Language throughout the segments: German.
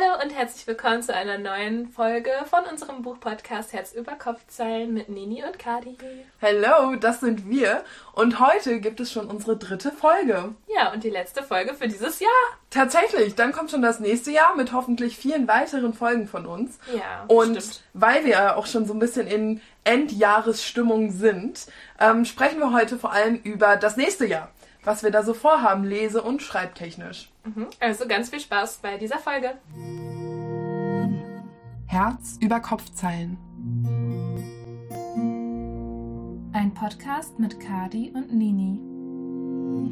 Hallo und herzlich willkommen zu einer neuen Folge von unserem Buchpodcast Herz über Kopfzeilen mit Nini und Kadi. Hallo, das sind wir und heute gibt es schon unsere dritte Folge. Ja, und die letzte Folge für dieses Jahr. Tatsächlich, dann kommt schon das nächste Jahr mit hoffentlich vielen weiteren Folgen von uns. Ja, Und stimmt. weil wir ja auch schon so ein bisschen in Endjahresstimmung sind, ähm, sprechen wir heute vor allem über das nächste Jahr, was wir da so vorhaben, lese- und schreibtechnisch. Mhm. Also ganz viel Spaß bei dieser Folge. Herz über Kopfzeilen. Ein Podcast mit Kadi und Nini.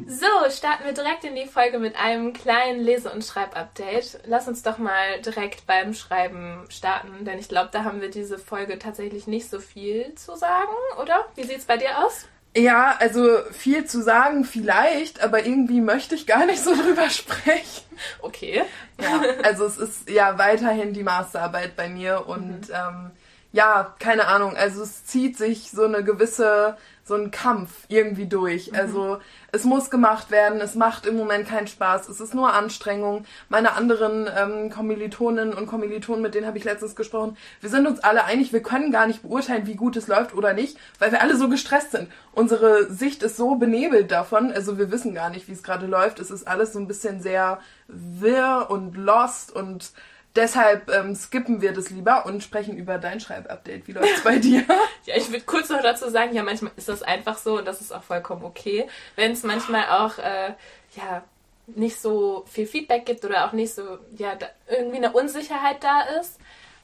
So, starten wir direkt in die Folge mit einem kleinen Lese- und Schreibupdate. Lass uns doch mal direkt beim Schreiben starten, denn ich glaube, da haben wir diese Folge tatsächlich nicht so viel zu sagen, oder? Wie sieht's bei dir aus? Ja, also viel zu sagen vielleicht, aber irgendwie möchte ich gar nicht so drüber sprechen. Okay. Ja, also es ist ja weiterhin die Masterarbeit bei mir und ähm, ja, keine Ahnung, also es zieht sich so eine gewisse, so ein Kampf irgendwie durch. Also es muss gemacht werden, es macht im Moment keinen Spaß, es ist nur Anstrengung. Meine anderen ähm, Kommilitoninnen und Kommilitonen, mit denen habe ich letztens gesprochen, wir sind uns alle einig, wir können gar nicht beurteilen, wie gut es läuft oder nicht, weil wir alle so gestresst sind. Unsere Sicht ist so benebelt davon, also wir wissen gar nicht, wie es gerade läuft. Es ist alles so ein bisschen sehr wirr und lost und deshalb ähm, skippen wir das lieber und sprechen über dein Schreibupdate. Wie läuft's bei dir? Ja, ich würde kurz noch dazu sagen, ja, manchmal ist das einfach so und das ist auch vollkommen okay. Wenn es manchmal auch, äh, ja, nicht so viel Feedback gibt oder auch nicht so, ja, irgendwie eine Unsicherheit da ist.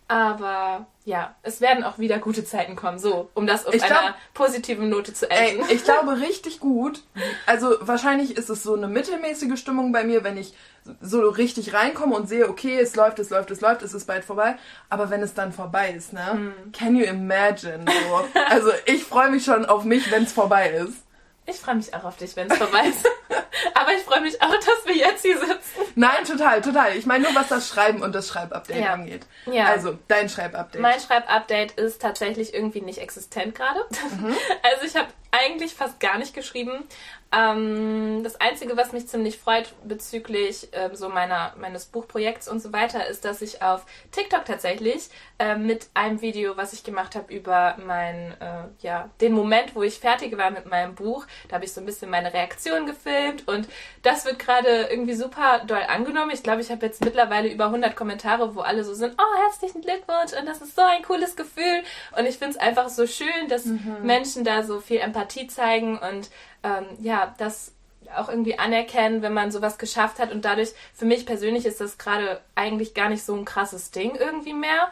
Aber ja, es werden auch wieder gute Zeiten kommen, so, um das auf Ich glaub- einer positiven Note zu Ey, enden. ich glaube richtig gut. Also wahrscheinlich ist es so eine mittelmäßige Stimmung bei mir, wenn ich so richtig reinkomme und sehe, okay, es läuft, es läuft, es läuft, es ist bald vorbei. Aber wenn es dann vorbei ist, ne? Can you imagine? So. Also ich freue mich schon auf mich, wenn es vorbei ist. Ich freue mich auch auf dich, wenn es vorbei ist. Aber ich freue mich auch, dass wir jetzt hier sitzen. Nein, total, total. Ich meine nur, was das Schreiben und das Schreibupdate Ja. angeht. Ja. Also, dein Schreibupdate. Mein Schreibupdate ist tatsächlich irgendwie nicht existent gerade. Also ich habe eigentlich fast gar nicht geschrieben. Ähm, das Einzige, was mich ziemlich freut bezüglich ähm, so meiner, meines Buchprojekts und so weiter, ist, dass ich auf TikTok tatsächlich ähm, mit einem Video, was ich gemacht habe über mein, äh, ja, den Moment, wo ich fertig war mit meinem Buch, da habe ich so ein bisschen meine Reaktion gefilmt und das wird gerade irgendwie super doll angenommen. Ich glaube, ich habe jetzt mittlerweile über 100 Kommentare, wo alle so sind, oh, herzlichen Glückwunsch und das ist so ein cooles Gefühl und ich finde es einfach so schön, dass Menschen da so viel Empathie zeigen und ähm, ja, das auch irgendwie anerkennen, wenn man sowas geschafft hat und dadurch, für mich persönlich ist das gerade eigentlich gar nicht so ein krasses Ding irgendwie mehr,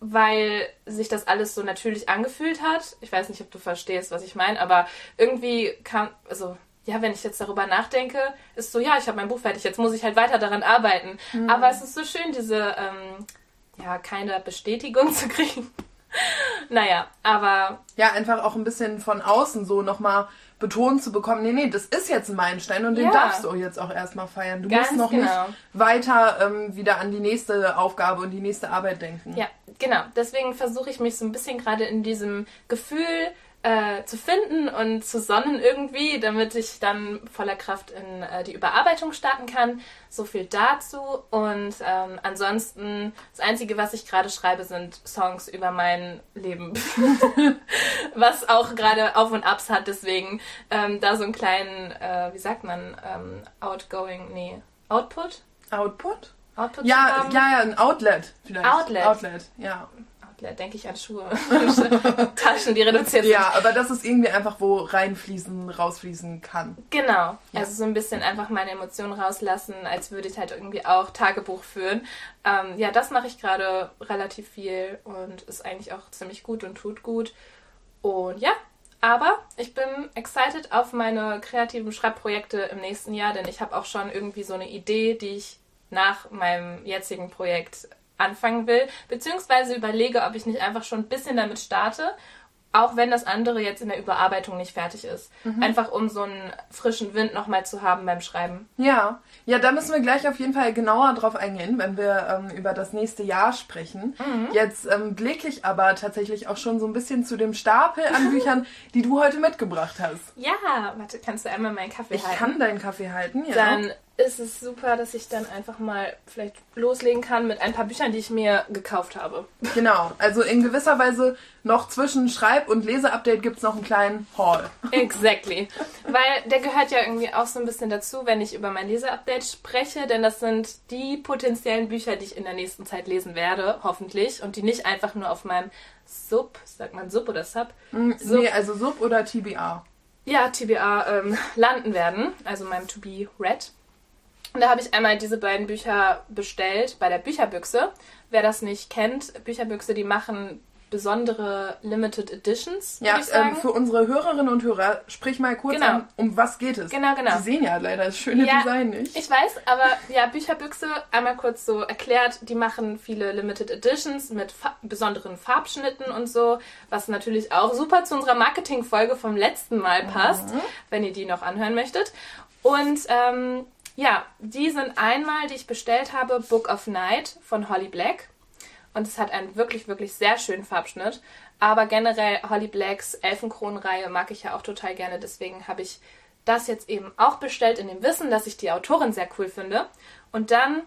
weil sich das alles so natürlich angefühlt hat. Ich weiß nicht, ob du verstehst, was ich meine, aber irgendwie kam, also ja, wenn ich jetzt darüber nachdenke, ist so, ja, ich habe mein Buch fertig, jetzt muss ich halt weiter daran arbeiten. Aber es ist so schön, diese, ähm, ja, keine Bestätigung zu kriegen. naja, aber Ja, einfach auch ein bisschen von außen so nochmal betont zu bekommen, nee, nee, das ist jetzt ein Meilenstein und den Ja. darfst du jetzt auch erstmal feiern. Du Ganz musst noch genau. nicht weiter ähm, wieder an die nächste Aufgabe und die nächste Arbeit denken. Ja, genau. Deswegen versuche ich mich so ein bisschen gerade in diesem Gefühl äh, zu finden und zu sonnen irgendwie, damit ich dann voller Kraft in äh, die Überarbeitung starten kann. So viel dazu. Und ähm, ansonsten, das Einzige, was ich gerade schreibe, sind Songs über mein Leben. was auch gerade Auf und Abs hat. Deswegen ähm, da so einen kleinen, äh, wie sagt man, ähm, outgoing, nee, Output? Output? Output Ja, ja, ja, ein Outlet vielleicht. Outlet. Outlet, ja. Outlet, denke ich an Schuhe. Taschen, die reduziert sind. Ja, aber das ist irgendwie einfach, wo reinfließen, rausfließen kann. Genau. Ja. Also so ein bisschen einfach meine Emotionen rauslassen, als würde ich halt irgendwie auch Tagebuch führen. Ähm, ja, das mache ich gerade relativ viel und ist eigentlich auch ziemlich gut und tut gut. Und ja, aber ich bin excited auf meine kreativen Schreibprojekte im nächsten Jahr, denn ich habe auch schon irgendwie so eine Idee, die ich nach meinem jetzigen Projekt anfangen will, beziehungsweise überlege, ob ich nicht einfach schon ein bisschen damit starte, auch wenn das andere jetzt in der Überarbeitung nicht fertig ist. Einfach um so einen frischen Wind nochmal zu haben beim Schreiben. Ja, ja, da müssen wir gleich auf jeden Fall genauer drauf eingehen, wenn wir ähm, über das nächste Jahr sprechen. Jetzt ähm, blicke ich aber tatsächlich auch schon so ein bisschen zu dem Stapel an Büchern, die du heute mitgebracht hast. Ja, warte, kannst du einmal meinen Kaffee Ich halten? kann deinen Kaffee halten, ja. Dann ist es super, dass ich dann einfach mal vielleicht loslegen kann mit ein paar Büchern, die ich mir gekauft habe. Genau, also in gewisser Weise noch zwischen Schreib- und Leseupdate gibt es noch einen kleinen Haul. Exactly. Weil der gehört ja irgendwie auch so ein bisschen dazu, wenn ich über mein Leseupdate spreche, denn das sind die potenziellen Bücher, die ich in der nächsten Zeit lesen werde, hoffentlich, und die nicht einfach nur auf meinem Sub, sagt man Sub oder Sub? Sub. Nee, also Sub oder TBA. Ja, TBA ähm, landen werden, also meinem To Be Read. Und da habe ich einmal diese beiden Bücher bestellt bei der Bücherbüchse. Wer das nicht kennt, Bücherbüchse, die machen besondere Limited Editions. Ja, ähm, für unsere Hörerinnen und Hörer, sprich mal kurz genau. an, um was geht es? Genau, genau. Sie sehen ja leider das schöne ja, Design nicht. Ich weiß, aber ja, Bücherbüchse, einmal kurz so erklärt, die machen viele Limited Editions mit fa besonderen Farbschnitten und so, was natürlich auch super zu unserer Marketingfolge vom letzten Mal passt, mhm. wenn ihr die noch anhören möchtet. Und ähm, ja, die sind einmal, die ich bestellt habe, Book of Night von Holly Black. Und es hat einen wirklich, wirklich sehr schönen Farbschnitt. Aber generell Holly Blacks Elfenkronenreihe mag ich ja auch total gerne. Deswegen habe ich das jetzt eben auch bestellt in dem Wissen, dass ich die Autorin sehr cool finde. Und dann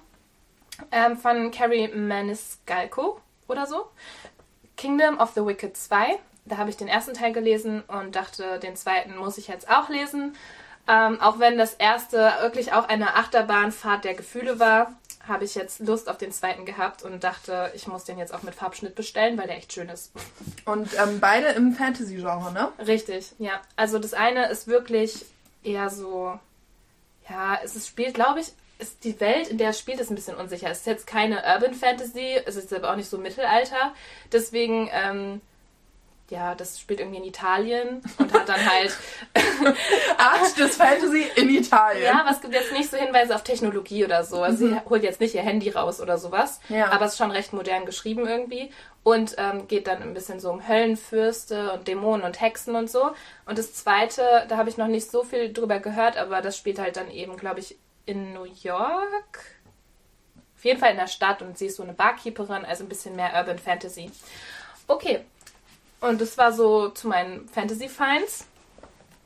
ähm, von Carrie Maniscalco oder so. Kingdom of the Wicked 2. Da habe ich den ersten Teil gelesen und dachte, den zweiten muss ich jetzt auch lesen. Ähm, auch wenn das erste wirklich auch eine Achterbahnfahrt der Gefühle war, habe ich jetzt Lust auf den zweiten gehabt und dachte, ich muss den jetzt auch mit Farbschnitt bestellen, weil der echt schön ist. Und ähm, beide im Fantasy-Genre, ne? Richtig, ja. Also das eine ist wirklich eher so, ja, es ist, spielt, glaube ich, ist die Welt, in der es spielt, ist ein bisschen unsicher. Es ist jetzt keine Urban Fantasy, es ist aber auch nicht so Mittelalter. Deswegen ähm, ja, das spielt irgendwie in Italien und hat dann halt Art des Fantasy in Italien. Ja, aber es gibt jetzt nicht so Hinweise auf Technologie oder so. Also mhm. sie holt jetzt nicht ihr Handy raus oder sowas. Ja. Aber es ist schon recht modern geschrieben irgendwie und ähm, geht dann ein bisschen so um Höllenfürste und Dämonen und Hexen und so. Und das zweite, da habe ich noch nicht so viel drüber gehört, aber das spielt halt dann eben, glaube ich, in New York. Auf jeden Fall in der Stadt und sie ist so eine Barkeeperin, also ein bisschen mehr Urban Fantasy. Okay, und das war so zu meinen Fantasy Finds.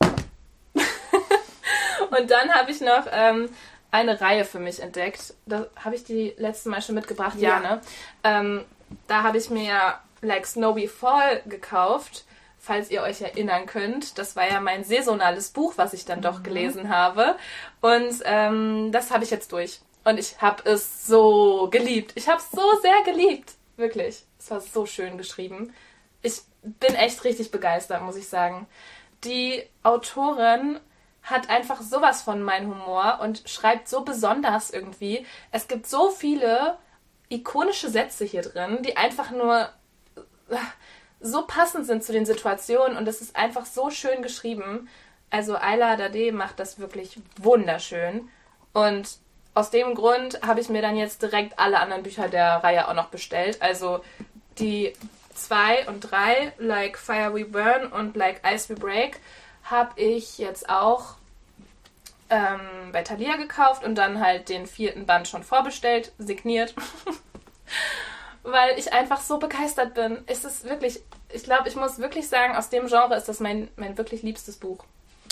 und dann habe ich noch ähm, eine Reihe für mich entdeckt. Da habe ich die letzte Mal schon mitgebracht, ja, ja ne? Ähm, da habe ich mir Like Snowy Fall gekauft, falls ihr euch erinnern könnt. Das war ja mein saisonales Buch, was ich dann doch mhm. gelesen habe. Und ähm, das habe ich jetzt durch. Und ich habe es so geliebt. Ich habe es so sehr geliebt. Wirklich. Es war so schön geschrieben. Bin echt richtig begeistert, muss ich sagen. Die Autorin hat einfach sowas von mein Humor und schreibt so besonders irgendwie. Es gibt so viele ikonische Sätze hier drin, die einfach nur äh, so passend sind zu den Situationen und es ist einfach so schön geschrieben. Also Ayla Dade macht das wirklich wunderschön und aus dem Grund habe ich mir dann jetzt direkt alle anderen Bücher der Reihe auch noch bestellt. Also die 2 und 3, Like Fire We Burn und Like Ice We Break, habe ich jetzt auch ähm, bei Thalia gekauft und dann halt den vierten Band schon vorbestellt, signiert. Weil ich einfach so begeistert bin. Es ist wirklich, ich glaube, ich muss wirklich sagen, aus dem Genre ist das mein, mein wirklich liebstes Buch.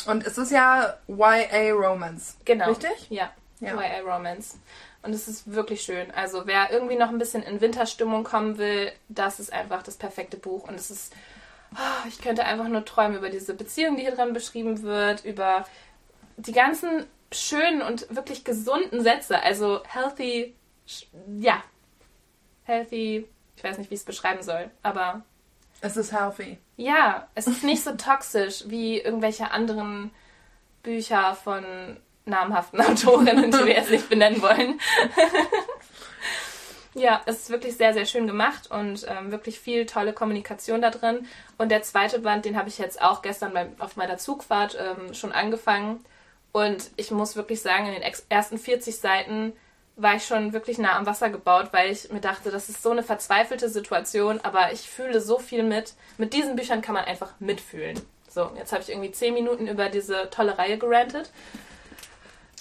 Und es ist ja YA Romance. Genau. Richtig? Ja. ja. YA Romance. Und es ist wirklich schön. Also wer irgendwie noch ein bisschen in Winterstimmung kommen will, das ist einfach das perfekte Buch. Und es ist, oh, ich könnte einfach nur träumen über diese Beziehung, die hier drin beschrieben wird, über die ganzen schönen und wirklich gesunden Sätze. Also healthy, ja, healthy, ich weiß nicht, wie ich es beschreiben soll, aber... Es ist healthy. Ja, es ist nicht so toxisch wie irgendwelche anderen Bücher von namhaften Autorinnen, die wir jetzt nicht benennen wollen. ja, es ist wirklich sehr, sehr schön gemacht und ähm, wirklich viel tolle Kommunikation da drin. Und der zweite Band, den habe ich jetzt auch gestern beim, auf meiner Zugfahrt ähm, schon angefangen. Und ich muss wirklich sagen, in den ersten 40 Seiten war ich schon wirklich nah am Wasser gebaut, weil ich mir dachte, das ist so eine verzweifelte Situation, aber ich fühle so viel mit. Mit diesen Büchern kann man einfach mitfühlen. So, jetzt habe ich irgendwie 10 Minuten über diese tolle Reihe gerantet.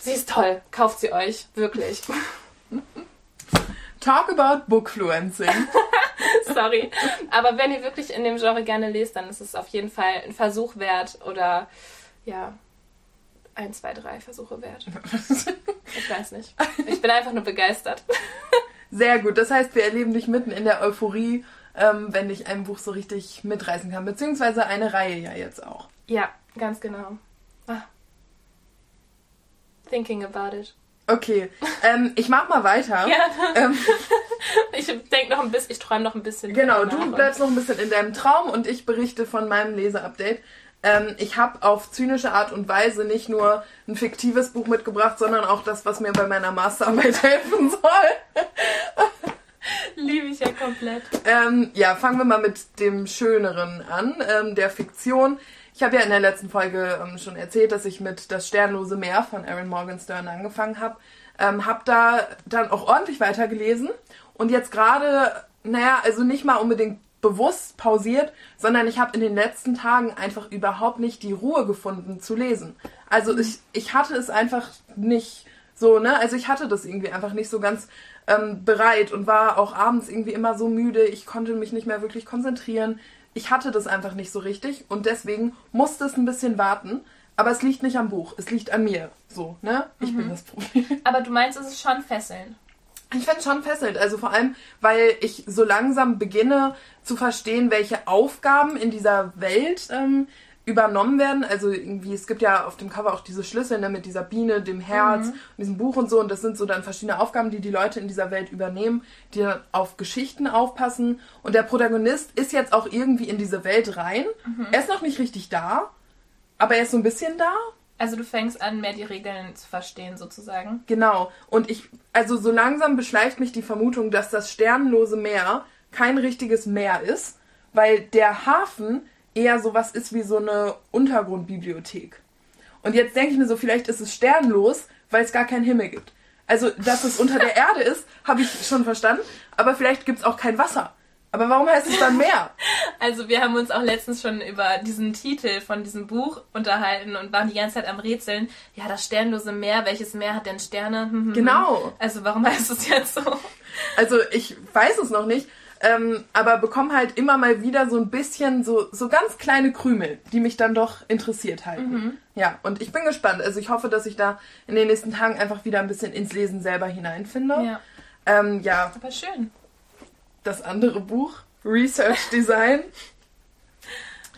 Sie ist toll. Kauft sie euch. Wirklich. Talk about Bookfluencing. Sorry. Aber wenn ihr wirklich in dem Genre gerne lest, dann ist es auf jeden Fall ein Versuch wert oder ja, ein, zwei, drei Versuche wert. ich weiß nicht. Ich bin einfach nur begeistert. Sehr gut. Das heißt, wir erleben dich mitten in der Euphorie, ähm, wenn dich ein Buch so richtig mitreißen kann. Beziehungsweise eine Reihe ja jetzt auch. Ja, ganz genau. Ah. Thinking about it. Okay, ähm, ich mach mal weiter. Ja. Ähm, Ich denke noch ein bisschen, ich träume noch ein bisschen. genau, du bleibst noch ein bisschen in deinem Traum und ich berichte von meinem Leseupdate. Ähm, ich habe auf zynische Art und Weise nicht nur ein fiktives Buch mitgebracht, sondern auch das, was mir bei meiner Masterarbeit helfen soll. Liebe ich ja komplett. Ähm, ja, fangen wir mal mit dem Schöneren an, ähm, der Fiktion. Ich habe ja in der letzten Folge ähm, schon erzählt, dass ich mit Das Sternlose Meer von Aaron Morgenstern angefangen habe. Ähm, hab da dann auch ordentlich weitergelesen und jetzt gerade, naja, also nicht mal unbedingt bewusst pausiert, sondern ich habe in den letzten Tagen einfach überhaupt nicht die Ruhe gefunden zu lesen. Also ich, ich hatte es einfach nicht so, ne? Also ich hatte das irgendwie einfach nicht so ganz ähm, bereit und war auch abends irgendwie immer so müde. Ich konnte mich nicht mehr wirklich konzentrieren. Ich hatte das einfach nicht so richtig und deswegen musste es ein bisschen warten. Aber es liegt nicht am Buch, es liegt an mir. So, ne? Ich bin das Problem. Aber du meinst, es ist schon fesselnd. Ich finde es schon fesselnd, also vor allem, weil ich so langsam beginne zu verstehen, welche Aufgaben in dieser Welt ähm, übernommen werden. Also irgendwie, es gibt ja auf dem Cover auch diese Schlüssel ne, mit dieser Biene, dem Herz und diesem Buch und so. Und das sind so dann verschiedene Aufgaben, die die Leute in dieser Welt übernehmen, die dann auf Geschichten aufpassen. Und der Protagonist ist jetzt auch irgendwie in diese Welt rein. Er ist noch nicht richtig da, aber er ist so ein bisschen da. Also du fängst an, mehr die Regeln zu verstehen, sozusagen. Genau. Und ich, also so langsam beschleicht mich die Vermutung, dass das sternlose Meer kein richtiges Meer ist, weil der Hafen eher sowas ist wie so eine Untergrundbibliothek. Und jetzt denke ich mir so, vielleicht ist es sternlos, weil es gar keinen Himmel gibt. Also, dass es unter der Erde ist, habe ich schon verstanden, aber vielleicht gibt es auch kein Wasser. Aber warum heißt es dann Meer? Also wir haben uns auch letztens schon über diesen Titel von diesem Buch unterhalten und waren die ganze Zeit am Rätseln. Ja, das sternlose Meer, welches Meer hat denn Sterne? Hm, hm, hm. Genau. Also warum heißt es jetzt so? Also ich weiß es noch nicht, ähm, aber bekomme halt immer mal wieder so ein bisschen so, so ganz kleine Krümel, die mich dann doch interessiert halten. Ja, und ich bin gespannt. Also ich hoffe, dass ich da in den nächsten Tagen einfach wieder ein bisschen ins Lesen selber hineinfinde. Ja, Ähm, ja aber schön. das andere Buch, Research Design,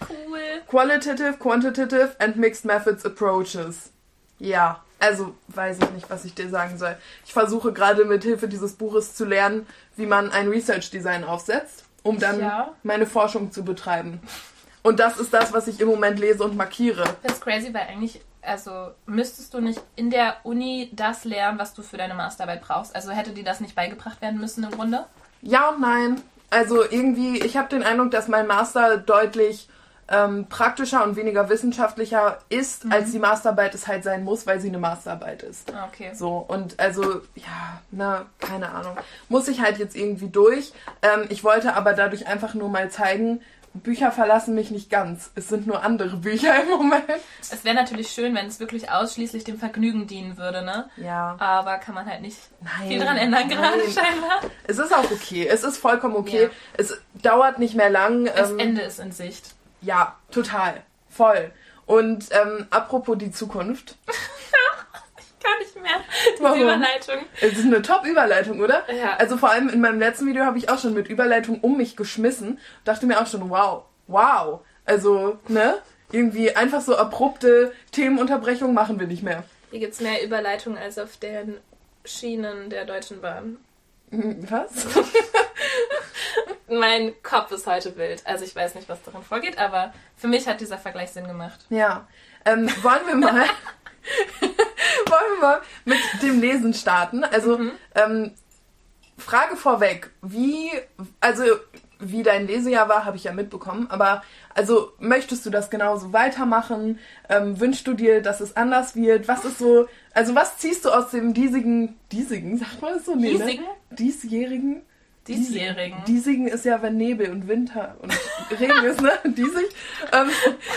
Cool. Qualitative, Quantitative and Mixed Methods Approaches. Ja, also weiß ich nicht, was ich dir sagen soll. Ich versuche gerade mit Hilfe dieses Buches zu lernen, wie man ein Research Design aufsetzt, um dann Ja. meine Forschung zu betreiben. Und das ist das, was ich im Moment lese und markiere. Das ist crazy, weil eigentlich, also müsstest du nicht in der Uni das lernen, was du für deine Masterarbeit brauchst. Also hätte dir das nicht beigebracht werden müssen im Grunde? Ja und nein. Also irgendwie, ich habe den Eindruck, dass mein Master deutlich ähm, praktischer und weniger wissenschaftlicher ist, als die Masterarbeit es halt sein muss, weil sie eine Masterarbeit ist. Ah, okay. So, und also, ja, na, keine Ahnung. Muss ich halt jetzt irgendwie durch. Ähm, ich wollte aber dadurch einfach nur mal zeigen, Bücher verlassen mich nicht ganz. Es sind nur andere Bücher im Moment. Es wäre natürlich schön, wenn es wirklich ausschließlich dem Vergnügen dienen würde, ne? Ja. Aber kann man halt nicht Nein, viel dran ändern gerade nein. scheinbar. Es ist auch okay. Es ist vollkommen okay. Ja. Es dauert nicht mehr lang. Das Ähm, Ende ist in Sicht. Ja, total. Voll. Und ähm, apropos die Zukunft. Gar nicht mehr. Diese Warum? Überleitung. Es ist eine Top-Überleitung, oder? Ja. Also vor allem in meinem letzten Video habe ich auch schon mit Überleitung um mich geschmissen. Dachte mir auch schon, wow, wow. Also, ne? Irgendwie einfach so abrupte Themenunterbrechungen machen wir nicht mehr. Hier gibt es mehr Überleitungen als auf den Schienen der Deutschen Bahn. Hm, Was? Mein Kopf ist heute wild. Also ich weiß nicht, was darin vorgeht, aber für mich hat dieser Vergleich Sinn gemacht. Ja. Ähm, wollen wir mal. wollen wir mal mit dem Lesen starten? Also, ähm, Frage vorweg, wie, also wie dein Lesejahr war, habe ich ja mitbekommen, aber also möchtest du das genauso weitermachen? Ähm, wünschst du dir, dass es anders wird? Was ist so, also was ziehst du aus dem diesigen, diesigen, sagt man das so? Nee? Ne? Diesjährigen? Diesjährigen. Diesigen ist ja, wenn Nebel und Winter und Regen ist, ne? Diesig. Ähm,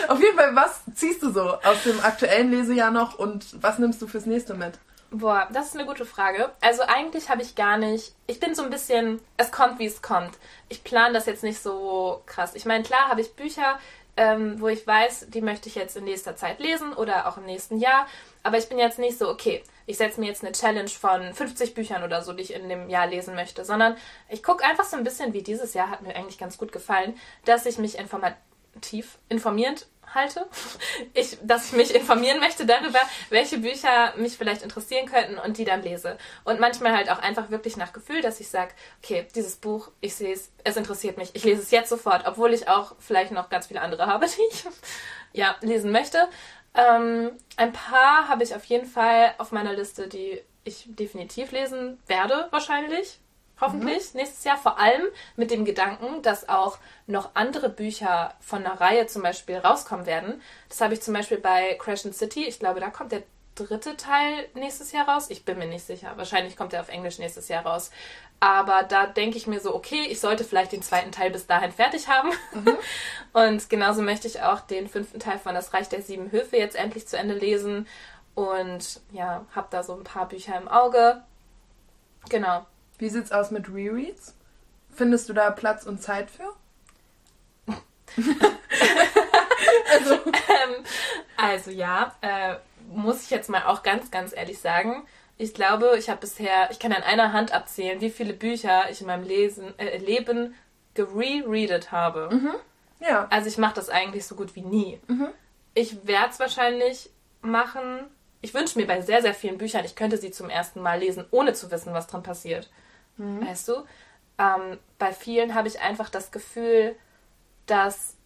auf jeden Fall, was ziehst du so aus dem aktuellen Lesejahr noch und was nimmst du fürs nächste mit? Boah, das ist eine gute Frage. Also eigentlich habe ich gar nicht. Ich bin so ein bisschen. Es kommt, wie es kommt. Ich plane das jetzt nicht so krass. Ich meine, klar habe ich Bücher, ähm, wo ich weiß, die möchte ich jetzt in nächster Zeit lesen oder auch im nächsten Jahr. Aber ich bin jetzt nicht so, okay, ich setze mir jetzt eine Challenge von 50 Büchern oder so, die ich in dem Jahr lesen möchte, sondern ich gucke einfach so ein bisschen, wie dieses Jahr hat mir eigentlich ganz gut gefallen, dass ich mich informativ informierend halte. Ich, dass ich mich informieren möchte darüber, welche Bücher mich vielleicht interessieren könnten und die dann lese. Und manchmal halt auch einfach wirklich nach Gefühl, dass ich sage, okay, dieses Buch, ich sehe es, es interessiert mich, ich lese es jetzt sofort, obwohl ich auch vielleicht noch ganz viele andere habe, die ich ja lesen möchte. Ähm, ein paar habe ich auf jeden Fall auf meiner Liste, die ich definitiv lesen werde, wahrscheinlich hoffentlich mhm. nächstes Jahr. Vor allem mit dem Gedanken, dass auch noch andere Bücher von einer Reihe zum Beispiel rauskommen werden. Das habe ich zum Beispiel bei Crescent City. Ich glaube, da kommt der dritte Teil nächstes Jahr raus. Ich bin mir nicht sicher. Wahrscheinlich kommt er auf Englisch nächstes Jahr raus. Aber da denke ich mir so, okay, ich sollte vielleicht den zweiten Teil bis dahin fertig haben. Mhm. Und genauso möchte ich auch den fünften Teil von Das Reich der Sieben Höfe jetzt endlich zu Ende lesen. Und ja, habe da so ein paar Bücher im Auge. Genau. Wie sieht's aus mit Rereads? Findest du da Platz und Zeit für? also, ähm, also ja, äh, muss ich jetzt mal auch ganz, ganz ehrlich sagen. Ich glaube, ich habe bisher, ich kann an einer Hand abzählen, wie viele Bücher ich in meinem Lesen, äh, Leben gerereadet habe. Mhm. Ja. Also ich mache das eigentlich so gut wie nie. Mhm. Ich werde es wahrscheinlich machen. Ich wünsche mir bei sehr, sehr vielen Büchern, ich könnte sie zum ersten Mal lesen, ohne zu wissen, was drin passiert. Mhm. Weißt du? Ähm, bei vielen habe ich einfach das Gefühl, dass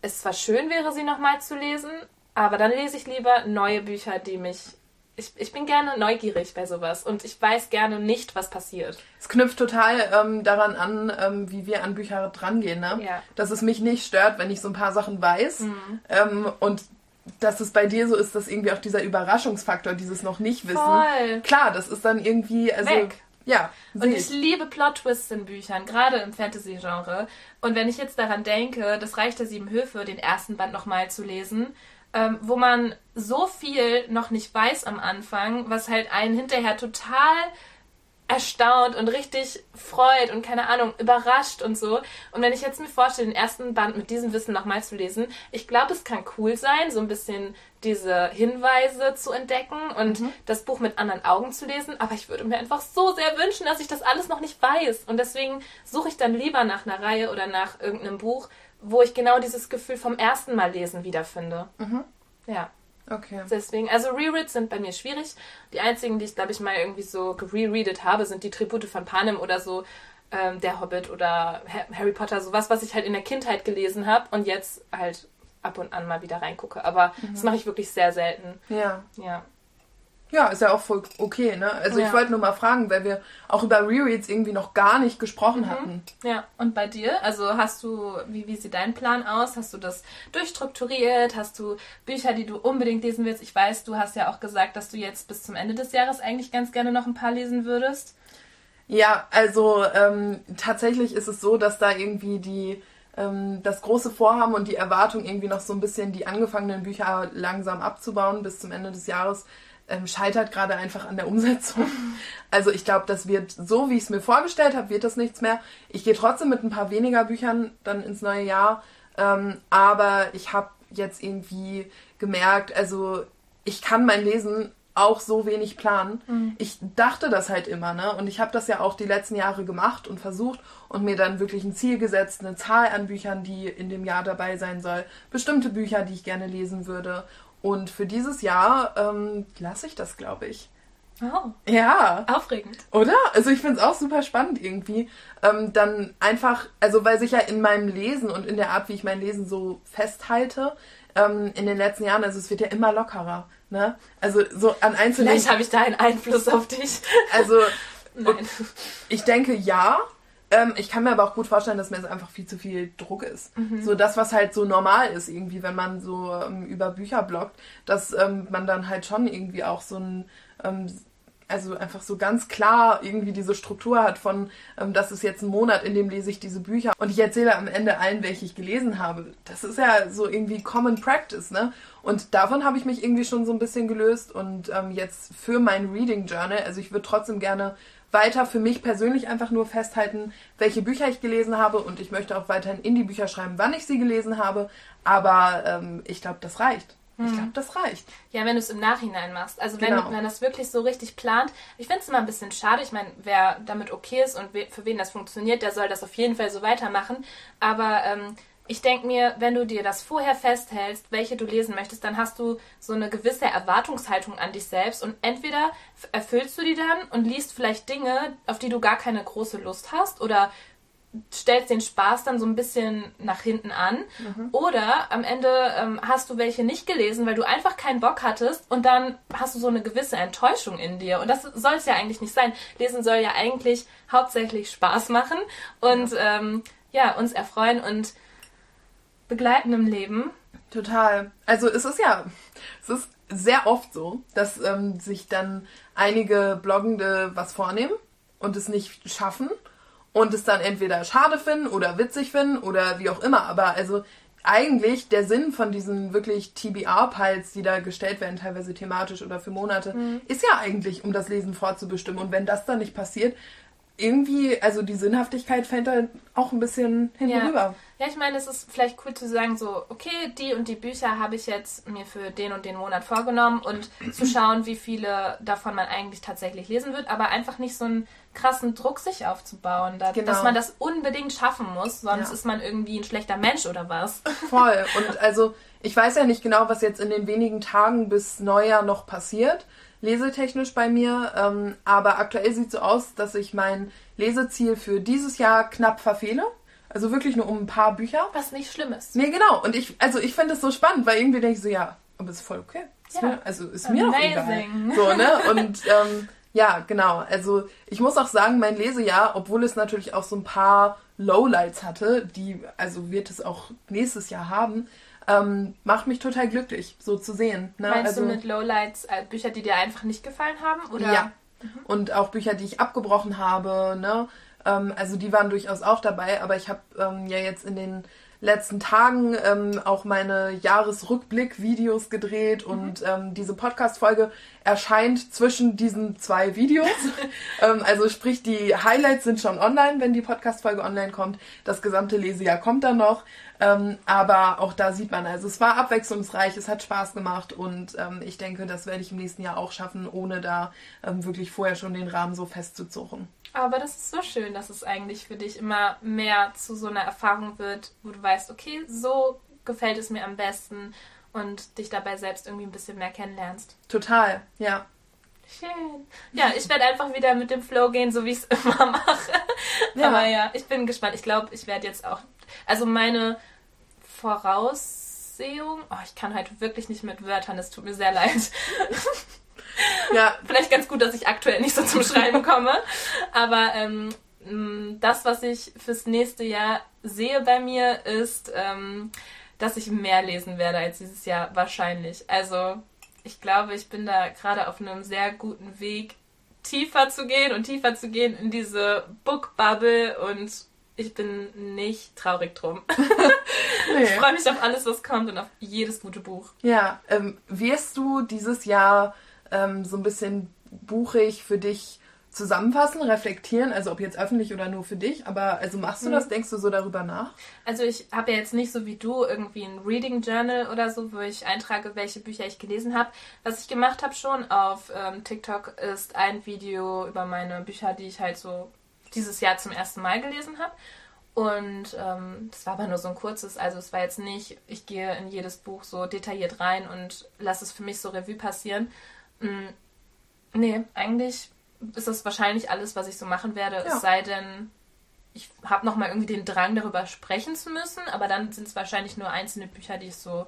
es zwar schön wäre, sie nochmal zu lesen, aber dann lese ich lieber neue Bücher, die mich. Ich, ich bin gerne neugierig bei sowas und ich weiß gerne nicht, was passiert. Es knüpft total ähm, daran an, ähm, wie wir an Bücher drangehen, ne? Ja. Dass es mich nicht stört, wenn ich so ein paar Sachen weiß. Mhm. Ähm, und dass es bei dir so ist, dass irgendwie auch dieser Überraschungsfaktor, dieses noch nicht wissen. Voll. Klar, das ist dann irgendwie. Also, Weg. Ja. Und ich liebe Plot-Twists in Büchern, gerade im Fantasy-Genre. Und wenn ich jetzt daran denke, das Reich der Sieben Höfe, den ersten Band nochmal zu lesen, ähm, wo man so viel noch nicht weiß am Anfang, was halt einen hinterher total erstaunt und richtig freut und keine Ahnung, überrascht und so. Und wenn ich jetzt mir vorstelle, den ersten Band mit diesem Wissen nochmal zu lesen, ich glaube, es kann cool sein, so ein bisschen diese Hinweise zu entdecken und mhm. das Buch mit anderen Augen zu lesen. Aber ich würde mir einfach so sehr wünschen, dass ich das alles noch nicht weiß. Und deswegen suche ich dann lieber nach einer Reihe oder nach irgendeinem Buch, wo ich genau dieses Gefühl vom ersten Mal lesen wiederfinde. Mhm. Ja. Okay. Deswegen, also Rereads sind bei mir schwierig. Die einzigen, die ich, glaube ich, mal irgendwie so gerereadet habe, sind die Tribute von Panem oder so, ähm, Der Hobbit oder Harry Potter, sowas, was ich halt in der Kindheit gelesen habe und jetzt halt ab und an mal wieder reingucke. Aber mhm. das mache ich wirklich sehr selten. Ja. Ja. Ja, ist ja auch voll okay, ne? Also ja. ich wollte nur mal fragen, weil wir auch über Rereads irgendwie noch gar nicht gesprochen mhm. hatten. Ja, und bei dir? Also hast du, wie, wie sieht dein Plan aus? Hast du das durchstrukturiert? Hast du Bücher, die du unbedingt lesen willst? Ich weiß, du hast ja auch gesagt, dass du jetzt bis zum Ende des Jahres eigentlich ganz gerne noch ein paar lesen würdest. Ja, also ähm, tatsächlich ist es so, dass da irgendwie die ähm, das große Vorhaben und die Erwartung irgendwie noch so ein bisschen die angefangenen Bücher langsam abzubauen bis zum Ende des Jahres ähm, scheitert gerade einfach an der Umsetzung. Also ich glaube, das wird so, wie ich es mir vorgestellt habe, wird das nichts mehr. Ich gehe trotzdem mit ein paar weniger Büchern dann ins neue Jahr. Ähm, aber ich habe jetzt irgendwie gemerkt, also ich kann mein Lesen auch so wenig planen. Mhm. Ich dachte das halt immer, ne? Und ich habe das ja auch die letzten Jahre gemacht und versucht und mir dann wirklich ein Ziel gesetzt, eine Zahl an Büchern, die in dem Jahr dabei sein soll, bestimmte Bücher, die ich gerne lesen würde. Und für dieses Jahr ähm, lasse ich das, glaube ich. Oh. Ja. Aufregend. Oder? Also ich finde es auch super spannend irgendwie. Ähm, dann einfach, also weil sich ja in meinem Lesen und in der Art, wie ich mein Lesen so festhalte, ähm, in den letzten Jahren, also es wird ja immer lockerer. Ne? Also so an einzelnen. Vielleicht habe ich da einen Einfluss auf dich. Also Nein. ich denke ja, ähm, ich kann mir aber auch gut vorstellen, dass mir es einfach viel zu viel Druck ist. Mhm. So das, was halt so normal ist, irgendwie, wenn man so ähm, über Bücher bloggt, dass ähm, man dann halt schon irgendwie auch so ein ähm, also einfach so ganz klar irgendwie diese Struktur hat von, ähm, das ist jetzt ein Monat, in dem lese ich diese Bücher und ich erzähle am Ende allen, welche ich gelesen habe. Das ist ja so irgendwie Common Practice, ne? Und davon habe ich mich irgendwie schon so ein bisschen gelöst und ähm, jetzt für mein Reading Journal, also ich würde trotzdem gerne weiter für mich persönlich einfach nur festhalten, welche Bücher ich gelesen habe und ich möchte auch weiterhin in die Bücher schreiben, wann ich sie gelesen habe. Aber ähm, ich glaube, das reicht. Ich Hm. glaube, das reicht. Ja, wenn du es im Nachhinein machst. Also wenn Genau. man das wirklich so richtig plant. Ich finde es immer ein bisschen schade. Ich meine, wer damit okay ist und we für wen das funktioniert, der soll das auf jeden Fall so weitermachen. Aber ähm, ich denke mir, wenn du dir das vorher festhältst, welche du lesen möchtest, dann hast du so eine gewisse Erwartungshaltung an dich selbst und entweder erfüllst du die dann und liest vielleicht Dinge, auf die du gar keine große Lust hast oder stellst den Spaß dann so ein bisschen nach hinten an. Oder am Ende ähm, hast du welche nicht gelesen, weil du einfach keinen Bock hattest und dann hast du so eine gewisse Enttäuschung in dir. Und das soll es ja eigentlich nicht sein. Lesen soll ja eigentlich hauptsächlich Spaß machen und ja, ähm, ja uns erfreuen und begleiten im Leben. Total. Also es ist ja, es ist sehr oft so, dass ähm, sich dann einige Bloggende was vornehmen und es nicht schaffen und es dann entweder schade finden oder witzig finden oder wie auch immer. Aber also eigentlich der Sinn von diesen wirklich TBR-Piles, die da gestellt werden, teilweise thematisch oder für Monate, ist ja eigentlich, um das Lesen vorzubestimmen. Und wenn das dann nicht passiert, irgendwie, also die Sinnhaftigkeit fällt da auch ein bisschen hinten Ja. Ja, ich meine, es ist vielleicht cool zu sagen, so, okay, die und die Bücher habe ich jetzt mir für den und den Monat vorgenommen und zu schauen, wie viele davon man eigentlich tatsächlich lesen wird, aber einfach nicht so einen krassen Druck sich aufzubauen, da, Genau. dass man das unbedingt schaffen muss, sonst Ja. ist man irgendwie ein schlechter Mensch oder was. Voll. Und also, ich weiß ja nicht genau, was jetzt in den wenigen Tagen bis Neujahr noch passiert, lesetechnisch bei mir. Ähm, aber aktuell sieht so aus, dass ich mein Leseziel für dieses Jahr knapp verfehle. Also wirklich nur um ein paar Bücher. Was nicht schlimm ist. Nee, genau. Und ich, also ich finde es so spannend, weil irgendwie denke ich so, ja, aber ist voll okay. Ist Ja. mir, also ist mir doch egal. Amazing. So, ne? Und ähm, ja, genau. Also ich muss auch sagen, mein Lesejahr, obwohl es natürlich auch so ein paar Lowlights hatte, die, also wird es auch nächstes Jahr haben, ähm, macht mich total glücklich, so zu sehen. Ne? Meinst also, du mit Lowlights äh, Bücher, die dir einfach nicht gefallen haben? Oder? Ja. Und auch Bücher, die ich abgebrochen habe, ne? Ähm, also die waren durchaus auch dabei, aber ich habe ähm, ja jetzt in den letzten Tagen ähm, auch meine Jahresrückblick-Videos gedreht und ähm, diese Podcast-Folge erscheint zwischen diesen zwei Videos. ähm, also sprich, die Highlights sind schon online, wenn die Podcast-Folge online kommt. Das gesamte Lesejahr kommt dann noch. Ähm, aber auch da sieht man, also es war abwechslungsreich, es hat Spaß gemacht und ähm, ich denke, das werde ich im nächsten Jahr auch schaffen, ohne da ähm, wirklich vorher schon den Rahmen so festzuzurren. Aber das ist so schön, dass es eigentlich für dich immer mehr zu so einer Erfahrung wird, wo du weißt, okay, so gefällt es mir am besten und dich dabei selbst irgendwie ein bisschen mehr kennenlernst. Total, ja. Schön. Ja, ich werde einfach wieder mit dem Flow gehen, so wie ich es immer mache. Ja. Aber ja, ich bin gespannt. Ich glaube, ich werde jetzt auch. Also meine Voraussehung. Oh, ich kann heute wirklich nicht mit Wörtern, es tut mir sehr leid. Ja, Vielleicht ganz gut, dass ich aktuell nicht so zum Schreiben komme. Aber ähm, das, was ich fürs nächste Jahr sehe bei mir, ist, ähm, dass ich mehr lesen werde als dieses Jahr wahrscheinlich. Also ich glaube, ich bin da gerade auf einem sehr guten Weg, tiefer zu gehen und tiefer zu gehen in diese Book Bubble und ich bin nicht traurig drum. nee. Ich freue mich auf alles, was kommt und auf jedes gute Buch. Ja, ähm, wirst du dieses Jahr ähm, so ein bisschen buchig für dich zusammenfassen, reflektieren, also ob jetzt öffentlich oder nur für dich, aber also machst du Mhm. das, denkst du so darüber nach? Also ich habe ja jetzt nicht so wie du irgendwie ein Reading Journal oder so, wo ich eintrage, welche Bücher ich gelesen habe. Was ich gemacht habe schon auf ähm, TikTok ist ein Video über meine Bücher, die ich halt so dieses Jahr zum ersten Mal gelesen habe. Und ähm, das war aber nur so ein kurzes, also es war jetzt nicht, ich gehe in jedes Buch so detailliert rein und lasse es für mich so Revue passieren. Mm, nee, eigentlich ist das wahrscheinlich alles, was ich so machen werde, Ja. es sei denn, ich habe nochmal irgendwie den Drang, darüber sprechen zu müssen, aber dann sind es wahrscheinlich nur einzelne Bücher, die ich so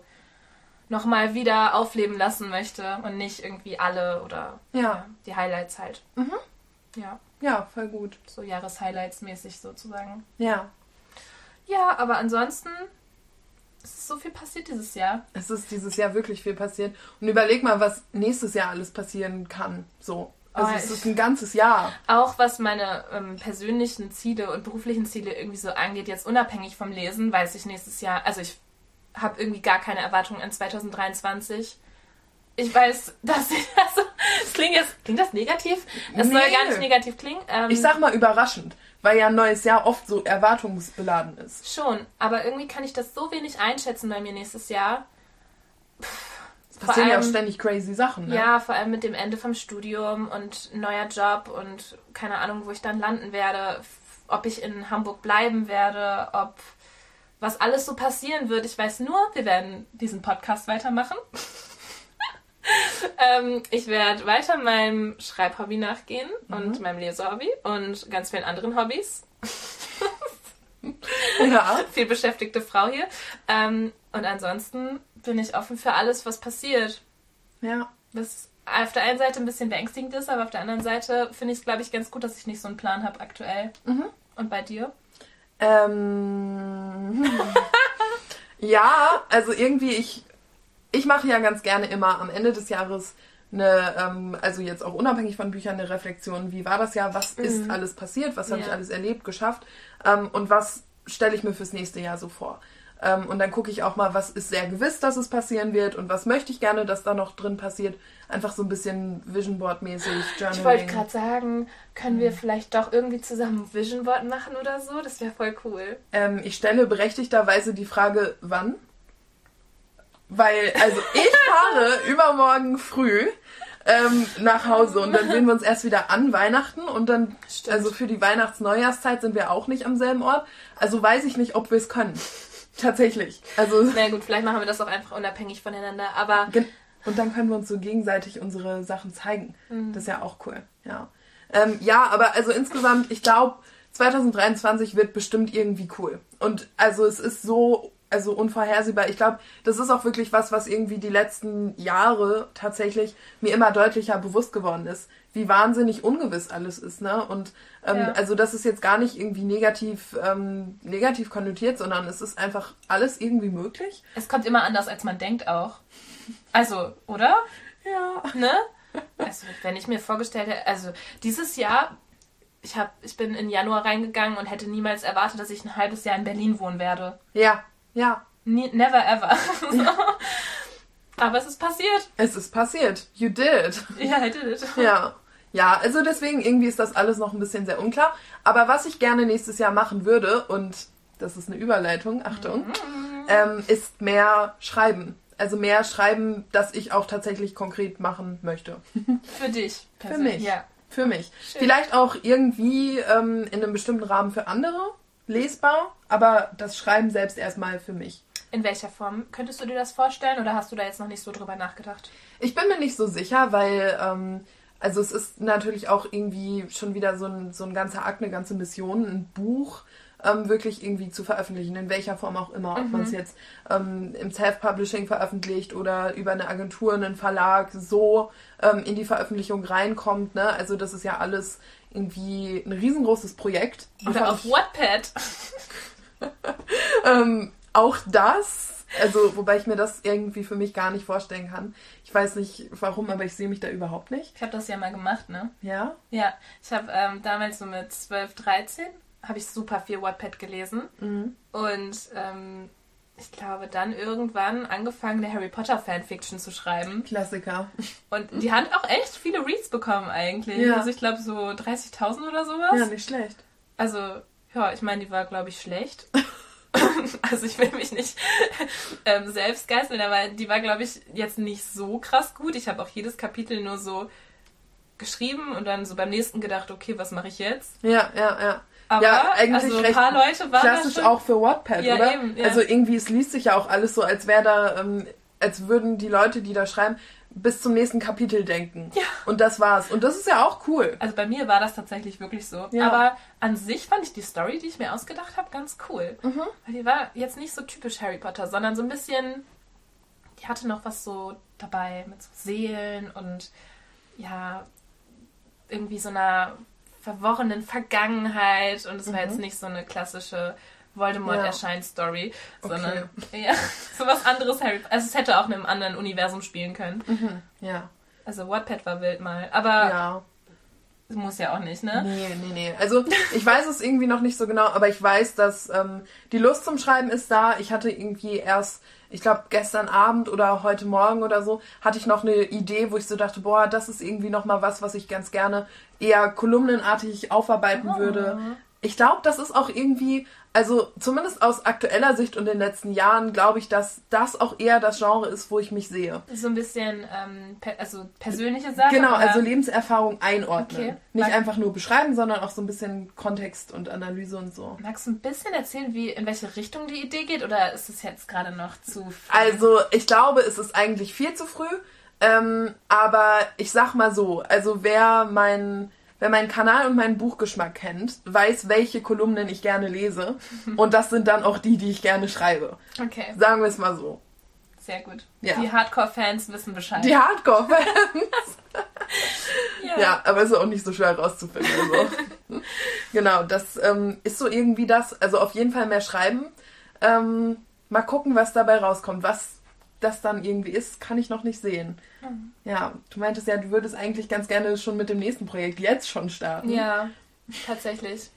nochmal wieder aufleben lassen möchte und nicht irgendwie alle oder Ja. die Highlights halt. Mhm. Ja, Ja, voll gut. so Jahreshighlights mäßig sozusagen. Ja, Ja, aber ansonsten es ist so viel passiert dieses Jahr. es ist dieses Jahr wirklich viel passiert. Und überleg mal, was nächstes Jahr alles passieren kann. So. Also Oh, es ist ein ganzes Jahr. Auch was meine ähm, persönlichen Ziele und beruflichen Ziele irgendwie so angeht, jetzt unabhängig vom Lesen, weiß ich nächstes Jahr, also ich habe irgendwie gar keine Erwartungen an 2023. ich weiß, dass also, das klingt jetzt, klingt das negativ? Soll Nee. gar nicht negativ klingen. Ähm, Ich sag mal überraschend, weil ja ein neues Jahr oft so erwartungsbeladen ist. schon, aber irgendwie kann ich das so wenig einschätzen bei mir nächstes Jahr. Es passieren ja auch allem- ständig crazy Sachen, ne? Ja, vor allem mit dem Ende vom Studium und neuer Job und keine Ahnung, wo ich dann landen werde, ob ich in Hamburg bleiben werde, ob was alles so passieren wird. Ich weiß nur, wir werden diesen Podcast weitermachen. ähm, ich werde weiter meinem Schreibhobby nachgehen und meinem Lesehobby und ganz vielen anderen Hobbys. Ja. Viel beschäftigte Frau hier. Ähm, und ansonsten bin ich offen für alles, was passiert ja. was auf der einen Seite ein bisschen beängstigend ist, aber auf der anderen Seite finde ich es, glaube ich, ganz gut, dass ich nicht so einen Plan habe aktuell. Mhm. Und bei dir? Ähm, ja, also irgendwie, ich, ich mache ja ganz gerne immer am Ende des Jahres eine, ähm, also jetzt auch unabhängig von Büchern, eine Reflexion. Wie war das Jahr? Was ist alles passiert? Was habe Ja. ich alles erlebt, geschafft? Ähm, und was stelle ich mir fürs nächste Jahr so vor? Ähm, und dann gucke ich auch mal, was ist sehr gewiss, dass es passieren wird und was möchte ich gerne, dass da noch drin passiert. Einfach so ein bisschen Vision Board mäßig, Journaling. Ich wollte gerade sagen, können wir vielleicht doch irgendwie zusammen Vision Board machen oder so? Das wäre voll cool. Ähm, ich stelle berechtigterweise die Frage, wann? Weil, also ich fahre übermorgen früh ähm, nach Hause und dann sehen wir uns erst wieder an Weihnachten und dann, Stimmt. also für die Weihnachts-Neujahrszeit sind wir auch nicht am selben Ort. Also weiß ich nicht, ob wir es können. Tatsächlich. Also, Na gut, vielleicht machen wir das auch einfach unabhängig voneinander. Aber und dann können wir uns so gegenseitig unsere Sachen zeigen. Das ist ja auch cool. Ja, ähm, ja aber also insgesamt, ich glaube, 2023 wird bestimmt irgendwie cool. Und also es ist so also unvorhersehbar. Ich glaube, das ist auch wirklich was, was irgendwie die letzten Jahre tatsächlich mir immer deutlicher bewusst geworden ist, wie wahnsinnig ungewiss alles ist, ne? Und ähm, Ja. also das ist jetzt gar nicht irgendwie negativ ähm, negativ konnotiert, sondern es ist einfach alles irgendwie möglich. es kommt immer anders, als man denkt auch. Also, oder? Ja. Ne? Also, wenn ich mir vorgestellt hätte, also dieses Jahr, ich, hab, ich bin in Januar reingegangen und hätte niemals erwartet, dass ich ein halbes Jahr in Berlin wohnen werde. Ja, ja. Nie, never ever. Aber es ist passiert. Es ist passiert. You did. Ja, I did it. Ja. Ja, also deswegen irgendwie ist das alles noch ein bisschen sehr unklar. Aber was ich gerne nächstes Jahr machen würde, und das ist eine Überleitung, Achtung, ähm, ist mehr schreiben. Also mehr schreiben, das ich auch tatsächlich konkret machen möchte. Für dich. Für persönlich. mich. Ja. Für mich. Schön. Vielleicht auch irgendwie ähm, in einem bestimmten Rahmen für andere lesbar, aber das Schreiben selbst erstmal für mich. In welcher Form? Könntest du dir das vorstellen oder hast du da jetzt noch nicht so drüber nachgedacht? Ich bin mir nicht so sicher, weil ähm, also es ist natürlich auch irgendwie schon wieder so ein, so ein ganzer Akt, eine ganze Mission, ein Buch ähm, wirklich irgendwie zu veröffentlichen, in welcher Form auch immer. Ob man es jetzt ähm, im Self-Publishing veröffentlicht oder über eine Agentur, einen Verlag so ähm, in die Veröffentlichung reinkommt. Ne? Also das ist ja alles irgendwie ein riesengroßes Projekt. Oder auf Wattpad? ähm, auch das, also wobei ich mir das irgendwie für mich gar nicht vorstellen kann. Ich weiß nicht warum, aber ich sehe mich da überhaupt nicht. Ich habe das ja mal gemacht, ne? Ja? Ja, ich habe ähm, damals so mit 12, 13 habe ich super viel Wattpad gelesen Mhm. und ähm, ich glaube dann irgendwann angefangen, eine Harry Potter Fanfiction zu schreiben Klassiker. und die hat auch echt viele Reads bekommen eigentlich. Ja. Also ich glaube so 30.000 oder sowas. Ja, nicht schlecht. Also ja, ich meine, die war glaube ich schlecht. also ich will mich nicht ähm, selbst geißeln, aber die war glaube ich jetzt nicht so krass gut. Ich habe auch jedes Kapitel nur so geschrieben und dann so beim nächsten gedacht, okay, was mache ich jetzt? Ja, ja, ja. Aber ja, eigentlich also ein recht paar Leute waren klassisch auch für Wattpad, Ja, oder? eben, ja. Also irgendwie, es liest sich ja auch alles so, als wäre da, ähm, als würden die Leute, die da schreiben, bis zum nächsten Kapitel denken. Ja. Und das war's. Und das ist ja auch cool. Also bei mir war das tatsächlich wirklich so. Ja. Aber an sich fand ich die Story, die ich mir ausgedacht habe, ganz cool. Mhm. Weil die war jetzt nicht so typisch Harry Potter, sondern so ein bisschen. Die hatte noch was so dabei mit so Seelen und ja, irgendwie so einer verworrenen Vergangenheit. Und es war jetzt nicht so eine klassische Voldemort Mhm. Ja. erscheint Story, Okay. sondern ja, so was anderes Harry Also es hätte auch in einem anderen Universum spielen können. Ja. Also Wattpad war wild mal. Aber Ja. Muss ja auch nicht, ne? Nee, nee, nee. Also ich weiß es irgendwie noch nicht so genau, aber ich weiß, dass ähm, die Lust zum Schreiben ist da. Ich hatte irgendwie erst, ich glaube gestern Abend oder heute Morgen oder so, hatte ich noch eine Idee, wo ich so dachte, boah, das ist irgendwie noch mal was, was ich ganz gerne eher kolumnenartig aufarbeiten Oh. würde. Ich glaube, das ist auch irgendwie, also zumindest aus aktueller Sicht und den letzten Jahren, glaube ich, dass das auch eher das Genre ist, wo ich mich sehe. So ein bisschen, ähm, per also persönliche Sachen. Genau, oder? also Lebenserfahrung einordnen. Okay. Nicht Mag- einfach nur beschreiben, sondern auch so ein bisschen Kontext und Analyse und so. Magst du ein bisschen erzählen, wie in welche Richtung die Idee geht, oder ist es jetzt gerade noch zu früh? Also, ich glaube, es ist eigentlich viel zu früh. Ähm, aber ich sag mal so, also wer mein, wer meinen Kanal und meinen Buchgeschmack kennt, weiß, welche Kolumnen ich gerne lese. Und das sind dann auch die, die ich gerne schreibe. Okay, Sagen wir es mal so. sehr gut. Ja. Die Hardcore-Fans wissen Bescheid. Die Hardcore-Fans. ja. Ja, aber ist auch nicht so schwer rauszufinden. Also. genau, das ähm, ist so irgendwie das. Also auf jeden Fall mehr schreiben. Ähm, mal gucken, was dabei rauskommt. Was das dann irgendwie ist, kann ich noch nicht sehen. Ja, du meintest ja, du würdest eigentlich ganz gerne schon mit dem nächsten Projekt jetzt schon starten. Ja, tatsächlich.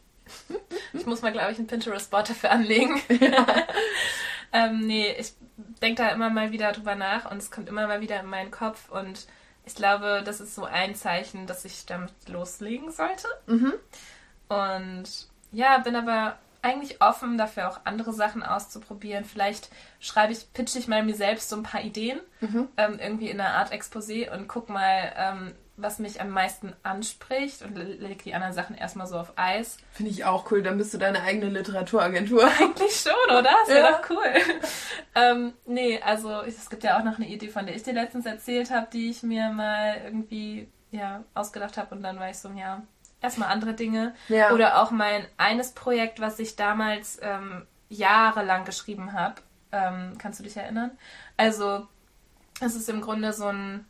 Ich muss mal, glaube ich, ein Pinterest-Board dafür anlegen. ähm, nee, ich denke da immer mal wieder drüber nach und es kommt immer mal wieder in meinen Kopf und ich glaube, das ist so ein Zeichen, dass ich damit loslegen sollte. Mhm. Und ja, bin aber eigentlich offen dafür, auch andere Sachen auszuprobieren. Vielleicht schreibe ich, pitche ich mal mir selbst so ein paar Ideen, Mhm. ähm, irgendwie in einer Art Exposé und guck mal, ähm, was mich am meisten anspricht und le- leg die anderen Sachen erstmal so auf Eis. Finde ich auch cool. Dann bist du deine eigene Literaturagentur. Eigentlich schon, oder? Das wäre Ja. doch cool. ähm, nee, also es gibt ja auch noch eine Idee, von der ich dir letztens erzählt habe, die ich mir mal irgendwie ja, ausgedacht habe und dann war ich so, ja, erstmal andere Dinge. Ja. Oder auch mein eines Projekt, was ich damals ähm, jahrelang geschrieben habe. Ähm, kannst du dich erinnern? Also, es ist im Grunde so ein,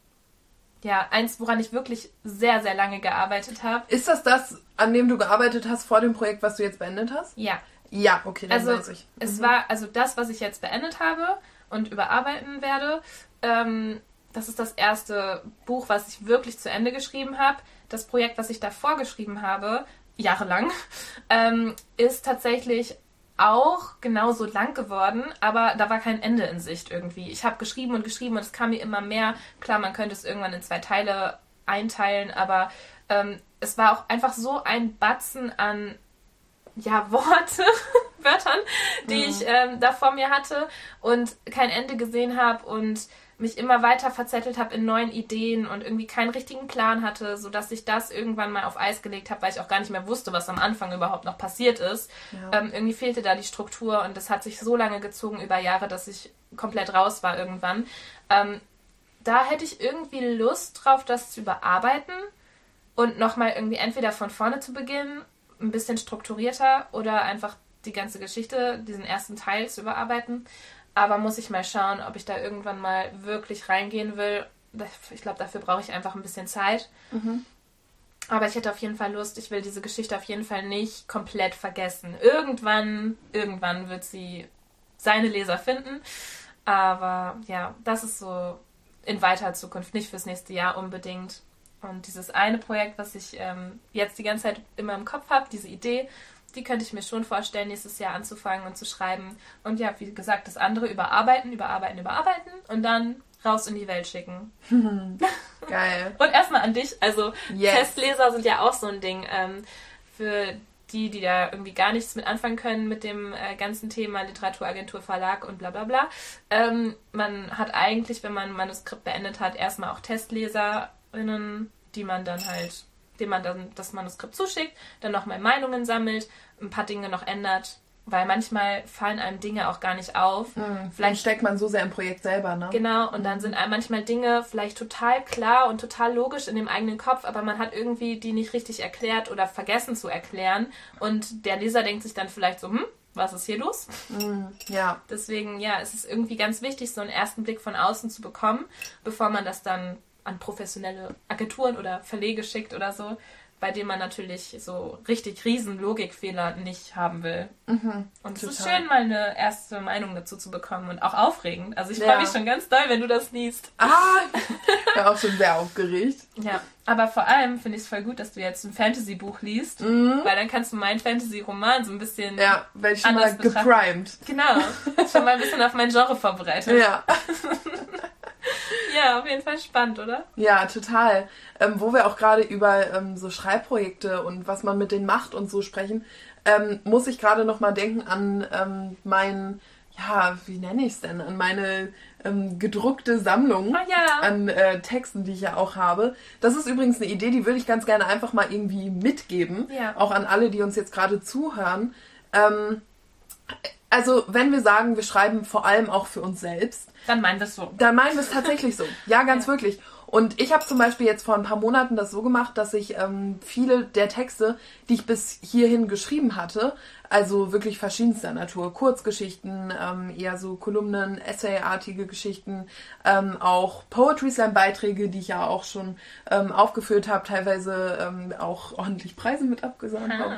ja, eins, woran ich wirklich sehr, sehr lange gearbeitet habe. Ist das das, an dem du gearbeitet hast vor dem Projekt, was du jetzt beendet hast? Ja, Ja, okay, dann Also, weiß ich. es war, also das, was ich jetzt beendet habe und überarbeiten werde, ähm, das ist das erste Buch, was ich wirklich zu Ende geschrieben habe. Das Projekt, was ich davor geschrieben habe, jahrelang, ähm, ist tatsächlich auch genauso lang geworden, aber da war kein Ende in Sicht irgendwie. Ich habe geschrieben und geschrieben und es kam mir immer mehr. Klar, man könnte es irgendwann in zwei Teile einteilen, aber ähm, es war auch einfach so ein Batzen an ja, Worte, Wörtern, die ich ähm, da vor mir hatte und kein Ende gesehen habe und mich immer weiter verzettelt habe in neuen Ideen und irgendwie keinen richtigen Plan hatte, sodass ich das irgendwann mal auf Eis gelegt habe, weil ich auch gar nicht mehr wusste, was am Anfang überhaupt noch passiert ist. Ja. Ähm, irgendwie fehlte da die Struktur und das hat sich so lange gezogen über Jahre, dass ich komplett raus war irgendwann. Ähm, da hätte ich irgendwie Lust drauf, das zu überarbeiten und nochmal irgendwie entweder von vorne zu beginnen, ein bisschen strukturierter oder einfach die ganze Geschichte, diesen ersten Teil zu überarbeiten. Aber muss ich mal schauen, ob ich da irgendwann mal wirklich reingehen will. Ich glaube, dafür brauche ich einfach ein bisschen Zeit. Aber ich hätte auf jeden Fall Lust, ich will diese Geschichte auf jeden Fall nicht komplett vergessen. Irgendwann, irgendwann wird sie seine Leser finden. Aber ja, das ist so in weiter Zukunft, nicht fürs nächste Jahr unbedingt. Und dieses eine Projekt, was ich ähm, jetzt die ganze Zeit immer im Kopf habe, diese Idee, die könnte ich mir schon vorstellen, nächstes Jahr anzufangen und zu schreiben. Und ja, wie gesagt, das andere überarbeiten, überarbeiten, überarbeiten und dann raus in die Welt schicken. Geil. Und erstmal an dich. Also Yes. Testleser sind ja auch so ein Ding. Ähm, für die, die da irgendwie gar nichts mit anfangen können mit dem äh, ganzen Thema Literaturagentur, Verlag und bla bla bla. Ähm, man hat eigentlich, wenn man ein Manuskript beendet hat, erstmal auch TestleserInnen, die man dann halt, dem man dann das Manuskript zuschickt, dann nochmal Meinungen sammelt, ein paar Dinge noch ändert. Weil manchmal fallen einem Dinge auch gar nicht auf. Vielleicht Vielleicht steckt man so sehr im Projekt selber, ne? Genau, und dann sind einem manchmal Dinge vielleicht total klar und total logisch in dem eigenen Kopf, aber man hat irgendwie die nicht richtig erklärt oder vergessen zu erklären. Und der Leser denkt sich dann vielleicht so, hm, was ist hier los? Mhm. Ja. Deswegen, ja, es ist irgendwie ganz wichtig, so einen ersten Blick von außen zu bekommen, bevor man das dann an professionelle Agenturen oder Verlege schickt oder so. bei dem man natürlich so richtig riesen Logikfehler nicht haben will. Mhm, und es ist schön, mal eine erste Meinung dazu zu bekommen und auch aufregend. Also ich Ja. freue mich schon ganz doll, wenn du das liest. Ah, ich bin auch schon sehr aufgeregt. Ja, aber vor allem finde ich es voll gut, dass du jetzt ein Fantasy-Buch liest, weil dann kannst du meinen Fantasy-Roman so ein bisschen, Mhm. Ja, werde ich schon mal betrachten. geprimed. genau, schon mal ein bisschen auf mein Genre vorbereitet. Ja. Ja, auf jeden Fall spannend, oder? Ja, total. Ähm, wo wir auch gerade über ähm, so Schreibprojekte und was man mit denen macht und so sprechen, ähm, muss ich gerade noch mal denken an ähm, mein, ja, wie nenne ich es denn, an meine ähm, gedruckte Sammlung Ah ja. an äh, Texten, die ich ja auch habe. Das ist übrigens eine Idee, die würde ich ganz gerne einfach mal irgendwie mitgeben, Ja. auch an alle, die uns jetzt gerade zuhören. Also, wenn wir sagen, wir schreiben vor allem auch für uns selbst, Dann meinen wir es so. dann meinen wir es tatsächlich so. Ja, ganz Ja. wirklich. Und ich habe zum Beispiel jetzt vor ein paar Monaten das so gemacht, dass ich ähm, viele der Texte, die ich bis hierhin geschrieben hatte, also wirklich verschiedenster Natur, Kurzgeschichten, ähm, eher so Kolumnen, Essayartige Geschichten, ähm, auch Poetry Slam Beiträge, die ich ja auch schon ähm, aufgeführt habe, teilweise ähm, auch ordentlich Preise mit abgesahnt habe.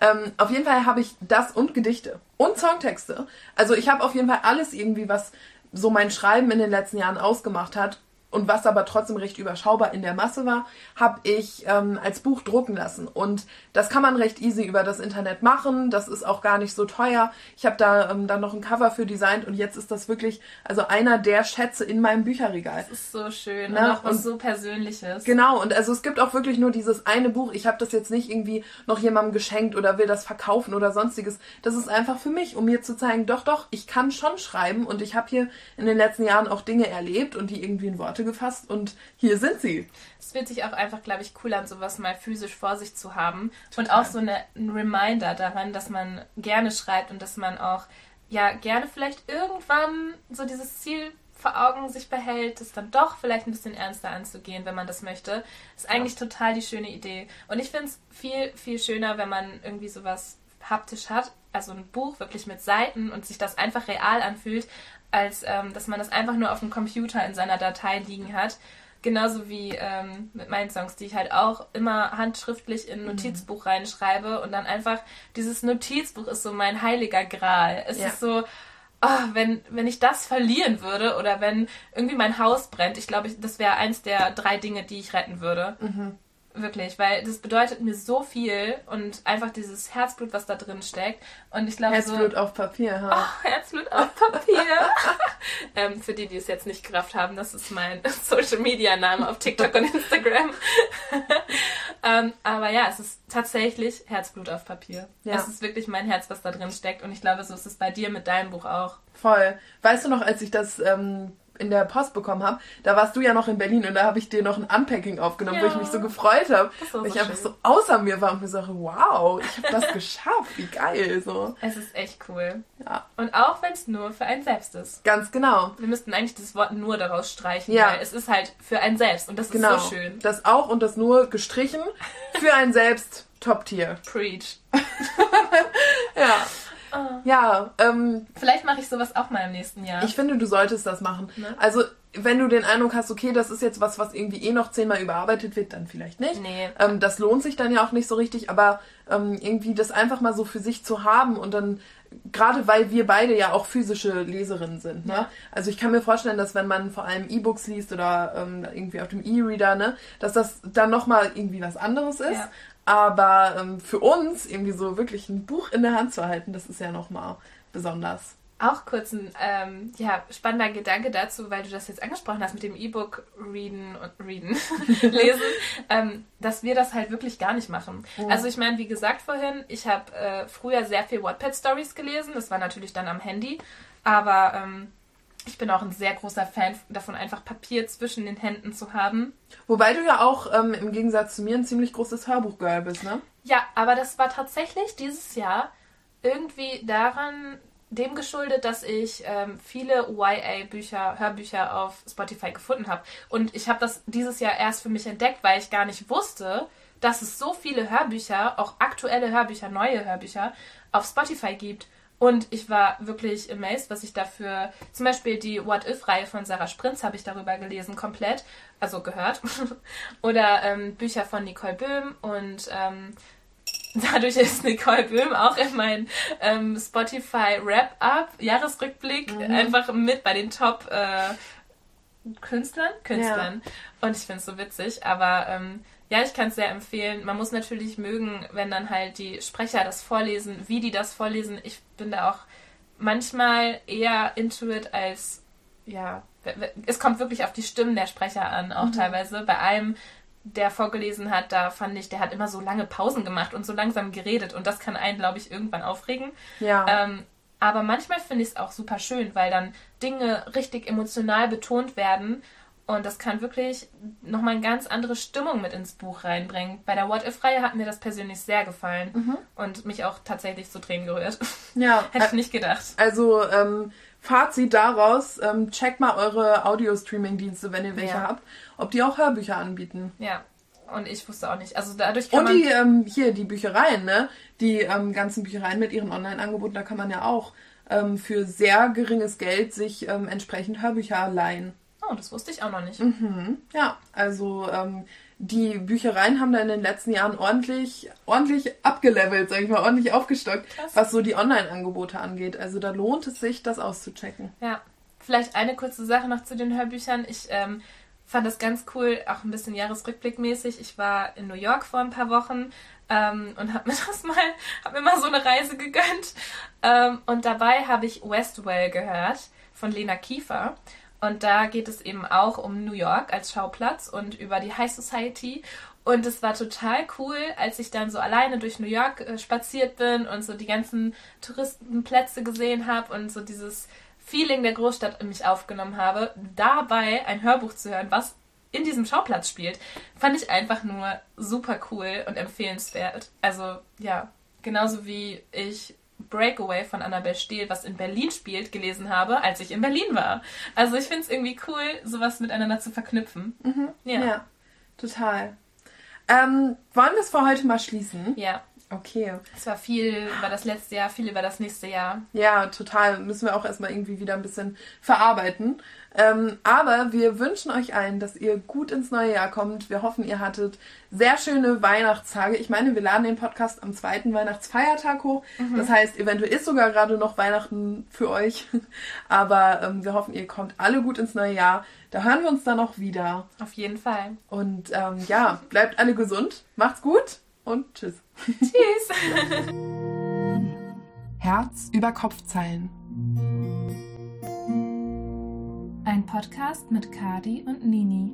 Ähm, auf jeden Fall habe ich das und Gedichte und Songtexte. Also ich habe auf jeden Fall alles irgendwie, was so mein Schreiben in den letzten Jahren ausgemacht hat und was aber trotzdem recht überschaubar in der Masse war, habe ich ähm, als Buch drucken lassen. Und das kann man recht easy über das Internet machen. Das ist auch gar nicht so teuer. Ich habe da ähm, dann noch ein Cover für designt und jetzt ist das wirklich also einer der Schätze in meinem Bücherregal. Das ist so schön Na, und auch was und- so Persönliches. Genau, und also es gibt auch wirklich nur dieses eine Buch. Ich habe das jetzt nicht irgendwie noch jemandem geschenkt oder will das verkaufen oder sonstiges. Das ist einfach für mich, um mir zu zeigen, doch, doch, ich kann schon schreiben und ich habe hier in den letzten Jahren auch Dinge erlebt und die irgendwie in Worte gefasst und hier sind sie. Es fühlt sich auch einfach, glaube ich, cool an, sowas mal physisch vor sich zu haben. Und auch so eine, ein Reminder daran, dass man gerne schreibt und dass man auch, ja, gerne vielleicht irgendwann so dieses Ziel vor Augen sich behält, das dann doch vielleicht ein bisschen ernster anzugehen, wenn man das möchte. Ist eigentlich total die schöne Idee. Und ich finde es viel, viel schöner, wenn man irgendwie sowas haptisch hat, also ein Buch wirklich mit Seiten und sich das einfach real anfühlt, als ähm, dass man das einfach nur auf dem Computer in seiner Datei liegen hat. Genauso wie ähm, mit meinen Songs, die ich halt auch immer handschriftlich in ein Notizbuch reinschreibe und dann einfach dieses Notizbuch ist so mein heiliger Gral. Es Ja. ist so, ah, wenn, wenn ich das verlieren würde oder wenn irgendwie mein Haus brennt, ich glaube, ich- das wäre eins der drei Dinge, die ich retten würde. Wirklich, weil das bedeutet mir so viel und einfach dieses Herzblut, was da drin steckt. Und ich glaube, so, Herzblut auf Papier. Ha. Herzblut auf Papier. ähm, für die, die es jetzt nicht gerafft haben, das ist mein Social Media Name auf TikTok und Instagram. ähm, aber ja, es ist tatsächlich Herzblut auf Papier. Ja. Es ist wirklich mein Herz, was da drin steckt. Und ich glaube, so ist es bei dir mit deinem Buch auch. Voll. Weißt du noch, als ich das ähm, in der Post bekommen habe, da warst du ja noch in Berlin und da habe ich dir noch ein Unpacking aufgenommen, wo Ja. ich mich so gefreut habe. Weil ich einfach so außer mir war und mir so, wow, ich habe das geschafft, wie geil. So. Es ist echt cool. Ja, Und auch wenn es nur für einen selbst ist. ganz genau. Wir müssten eigentlich das Wort nur daraus streichen, Ja. weil es ist halt für einen selbst und das Genau. ist so schön. Das auch und das nur gestrichen für ein selbst Top-Tier. Preach. Ja. Ah. Ja, ähm, Vielleicht mache ich sowas auch mal im nächsten Jahr. ich finde, du solltest das machen. Ne? Also, wenn du den Eindruck hast, okay, das ist jetzt was, was irgendwie eh noch zehnmal überarbeitet wird, dann vielleicht nicht. nee. Ähm, das lohnt sich dann ja auch nicht so richtig, aber ähm, irgendwie das einfach mal so für sich zu haben und dann, gerade weil wir beide ja auch physische Leserinnen sind, ne? Ja. Also ich kann mir vorstellen, dass wenn man vor allem E-Books liest oder ähm, irgendwie auf dem E-Reader, ne, dass das dann nochmal irgendwie was anderes ist. Ja. Aber ähm, für uns irgendwie so wirklich ein Buch in der Hand zu halten, das ist ja nochmal besonders. Auch kurz ein ähm, ja, spannender Gedanke dazu, weil du das jetzt angesprochen hast mit dem E-Book readen und readen, lesen, ähm, dass wir das halt wirklich gar nicht machen. Also ich meine, wie gesagt vorhin, ich habe äh, früher sehr viel Wattpad-Stories gelesen, das war natürlich dann am Handy, aber ähm, ich bin auch ein sehr großer Fan davon, einfach Papier zwischen den Händen zu haben. Wobei du ja auch ähm, im Gegensatz zu mir ein ziemlich großes Hörbuchgirl bist, ne? Ja, aber das war tatsächlich dieses Jahr irgendwie daran dem geschuldet, dass ich ähm, viele YA-Bücher, Hörbücher auf Spotify gefunden habe. Und ich habe das dieses Jahr erst für mich entdeckt, weil ich gar nicht wusste, dass es so viele Hörbücher, auch aktuelle Hörbücher, neue Hörbücher auf Spotify gibt. Und ich war wirklich amazed, was ich dafür, zum Beispiel die What If-Reihe von Sarah Sprinz habe ich darüber gelesen, komplett, also gehört. Oder ähm, Bücher von Nicole Böhm und ähm, dadurch ist Nicole Böhm auch in meinem ähm, Spotify Wrap-Up, Jahresrückblick, mhm. einfach mit bei den Top äh, Künstlern? Künstlern. Ja. Und ich finde es so witzig, aber ähm, ja, ich kann es sehr empfehlen. Man muss natürlich mögen, wenn dann halt die Sprecher das vorlesen, wie die das vorlesen. Ich bin da auch manchmal eher into it als, ja, es kommt wirklich auf die Stimmen der Sprecher an, auch mhm. teilweise. Bei einem, der vorgelesen hat, da fand ich, der hat immer so lange Pausen gemacht und so langsam geredet und das kann einen, glaube ich, irgendwann aufregen. Ja. Ähm, aber manchmal finde ich es auch super schön, weil dann Dinge richtig emotional betont werden und das kann wirklich nochmal eine ganz andere Stimmung mit ins Buch reinbringen. Bei der What If-Reihe hat mir das persönlich sehr gefallen mhm. und mich auch tatsächlich zu Tränen gerührt. Ja. Hätte ich nicht gedacht. Also, ähm, Fazit daraus, ähm, checkt mal eure Audio-Streaming-Dienste, wenn ihr welche ja. habt, ob die auch Hörbücher anbieten. Ja. Und ich wusste auch nicht. Also dadurch kann Und die, ähm, hier, die Büchereien, ne? Die ähm, ganzen Büchereien mit ihren Online-Angeboten, da kann man ja auch ähm, für sehr geringes Geld sich ähm, entsprechend Hörbücher leihen. Oh, das wusste ich auch noch nicht. Mhm. Ja, also ähm, die Büchereien haben da in den letzten Jahren ordentlich, ordentlich abgelevelt, sag ich mal, ordentlich aufgestockt, Krass. was so die Online-Angebote angeht. Also da lohnt es sich, das auszuchecken. Ja. Vielleicht eine kurze Sache noch zu den Hörbüchern. Ich ähm, fand das ganz cool, auch ein bisschen Jahresrückblickmäßig. Ich war in New York vor ein paar Wochen ähm, und habe mir das mal, habe mir mal so eine Reise gegönnt. Ähm, und dabei habe ich Westwell gehört von Lena Kiefer. Und da geht es eben auch um New York als Schauplatz und über die High Society. Und es war total cool, als ich dann so alleine durch New York äh, spaziert bin und so die ganzen Touristenplätze gesehen habe und so dieses Feeling der Großstadt in mich aufgenommen habe, dabei ein Hörbuch zu hören, was in diesem Schauplatz spielt, fand ich einfach nur super cool und empfehlenswert. Also ja, genauso wie ich Breakaway von Annabelle Steele, was in Berlin spielt, gelesen habe, als ich in Berlin war. Also ich finde es irgendwie cool, sowas miteinander zu verknüpfen. Mhm. Ja. ja. total. Ähm, wollen wir es für heute mal schließen? Ja. Okay. Es war viel über das letzte Jahr, viel über das nächste Jahr. Ja, total. Müssen wir auch erstmal irgendwie wieder ein bisschen verarbeiten. Ähm, aber wir wünschen euch allen, dass ihr gut ins neue Jahr kommt. Wir hoffen, ihr hattet sehr schöne Weihnachtstage. Ich meine, wir laden den Podcast am zweiten Weihnachtsfeiertag hoch. Mhm. Das heißt, eventuell ist sogar gerade noch Weihnachten für euch. Aber ähm, wir hoffen, ihr kommt alle gut ins neue Jahr. Da hören wir uns dann auch wieder. Auf jeden Fall. Und ähm, ja, bleibt alle gesund. Macht's gut und tschüss. Tschüss. Herz über Kopfzeilen. Ein Podcast mit Kadi und Nini.